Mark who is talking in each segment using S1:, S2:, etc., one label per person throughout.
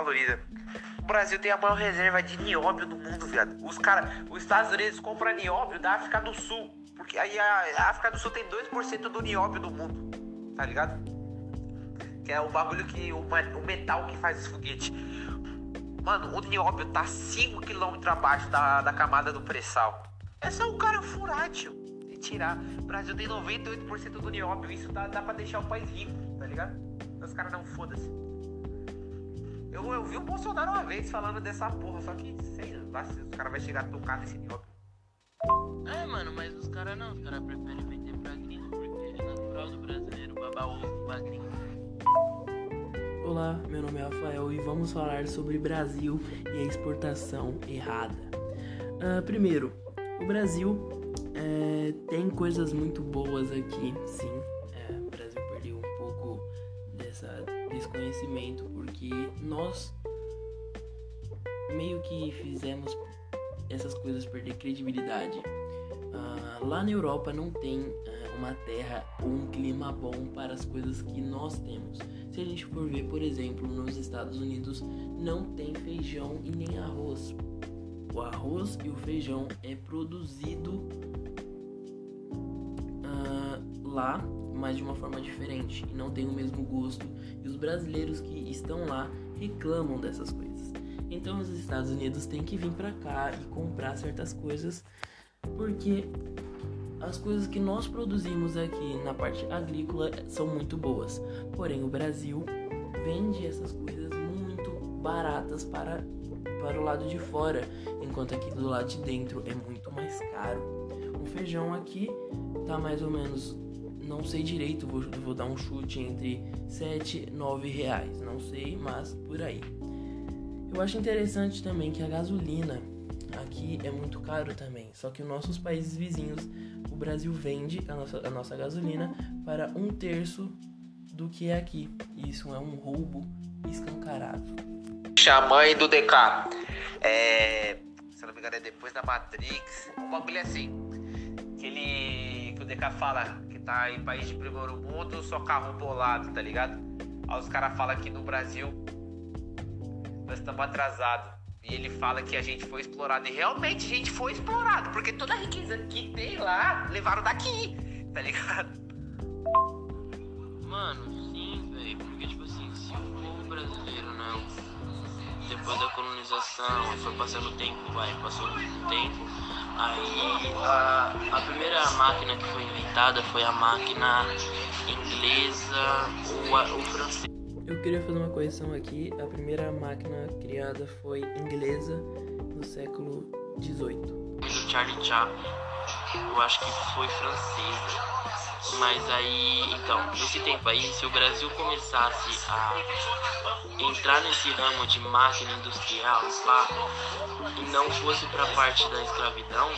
S1: valoriza. O Brasil tem a maior reserva de nióbio do mundo, viado. Os caras, os Estados Unidos compram nióbio da África do Sul. Porque aí a África do Sul tem 2% do nióbio do mundo. Tá ligado? Que é o bagulho que. O, o metal que faz os foguetes. Mano, o nióbio tá 5km abaixo da, da camada do pré-sal. É só o cara furar, tio. E tirar. O Brasil tem 98% do nióbio. Isso dá, dá pra deixar o país rico, tá ligado? Os caras não foda-se. Eu, eu vi o Bolsonaro uma vez falando dessa porra, só que sei lá se os caras vão chegar a tocar nesse nióbio.
S2: É, mano, mas os caras não. Os caras preferem vender pra gringo, porque é natural do brasileiro babar ovo pra gringo.
S3: Olá, meu nome é Rafael e vamos falar sobre Brasil e a exportação errada. Uh, primeiro, o Brasil é, tem coisas muito boas aqui, sim. Desconhecimento porque nós meio que fizemos essas coisas perder credibilidade. Uh, lá na Europa não tem uh, uma terra ou um clima bom para as coisas que nós temos. Se a gente for ver, por exemplo, nos Estados Unidos não tem feijão e nem arroz. O arroz e o feijão é produzido uh, lá, mas de uma forma diferente e não tem o mesmo gosto. E os brasileiros que estão lá reclamam dessas coisas. Então os Estados Unidos têm que vir para cá e comprar certas coisas porque as coisas que nós produzimos aqui na parte agrícola são muito boas. Porém, o Brasil vende essas coisas muito baratas para, para o lado de fora, enquanto aqui do lado de dentro é muito mais caro. O feijão aqui tá mais ou menos, não sei direito, vou, vou dar um chute entre 7 e 9 reais, não sei, mas por aí. Eu acho interessante também que a gasolina aqui é muito caro também. Só que os nossos países vizinhos, o Brasil vende a nossa, a nossa gasolina para um terço do que é aqui. Isso é um roubo escancarado.
S1: Xamã do DK. É, se não me engano, é depois da Matrix. Um bagulho é assim. Que ele. Que o DK fala tá em país de primeiro mundo, só carro bolado, tá ligado? Aí os caras falam que no Brasil nós estamos atrasados. E ele fala que a gente foi explorado. E realmente a gente foi explorado. Porque toda a riqueza que tem lá, levaram daqui. Tá ligado?
S2: Mano, colonização, foi passando o tempo, vai, passou o tempo. Aí a, a primeira máquina que foi inventada foi a máquina inglesa ou, o francês.
S3: Eu queria fazer uma correção aqui. A primeira máquina criada foi inglesa no século XVIII.
S2: Charlie Chaplin. Eu acho que foi francesa. Mas aí, então, nesse tempo aí, se o Brasil começasse a entrar nesse ramo de máquina industrial, pá, e não fosse pra parte da escravidão,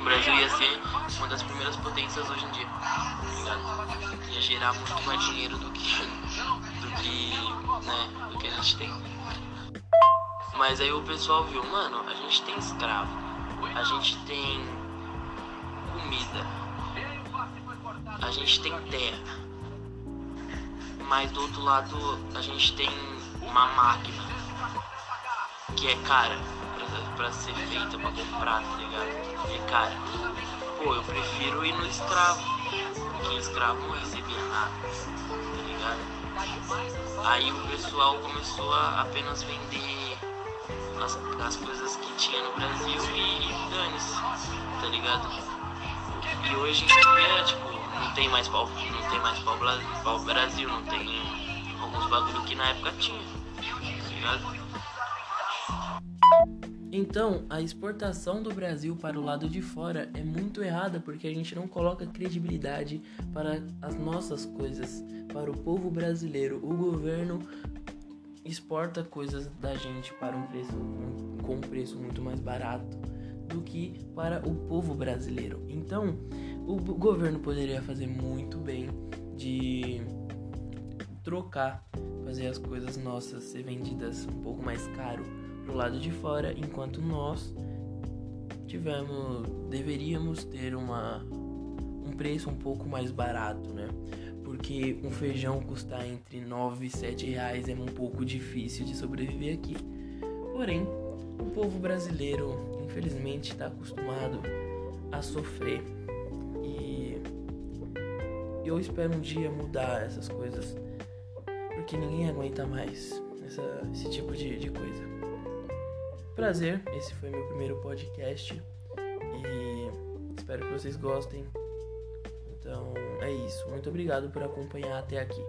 S2: o Brasil ia ser uma das primeiras potências hoje em dia. Tá ia gerar muito mais dinheiro do que que, né, do que a gente tem. Mas aí o pessoal viu, mano, a gente tem escravo, a gente tem comida, a gente tem terra, mas do outro lado a gente tem uma máquina que é cara pra, pra ser feita, pra comprar, tá ligado? É cara. Pô, eu prefiro ir no escravo, porque escravo não recebia nada, tá ligado? Aí o pessoal começou a apenas vender as, as coisas que tinha no Brasil e, e dane-se, tá ligado? E hoje em dia, tipo, não tem mais pau, não tem mais pau, pau Brasil, não tem alguns bagulho que na época tinha, tá ligado?
S3: Então, a exportação do Brasil para o lado de fora é muito errada porque a gente não coloca credibilidade para as nossas coisas, para o povo brasileiro. O governo exporta coisas da gente para um preço com um preço muito mais barato do que para o povo brasileiro. Então, o governo poderia fazer muito bem de trocar, fazer as coisas nossas ser vendidas um pouco mais caro pro lado de fora, enquanto nós tivemos, deveríamos ter uma, um preço um pouco mais barato, né? porque um feijão custar entre 9 e 7 reais é um pouco difícil de sobreviver aqui. Porém, o povo brasileiro, infelizmente, está acostumado a sofrer eu espero um dia mudar essas coisas, porque ninguém aguenta mais essa, esse tipo de, de coisa. Prazer, esse foi meu primeiro podcast e espero que vocês gostem. Então é isso. Muito obrigado por acompanhar até aqui.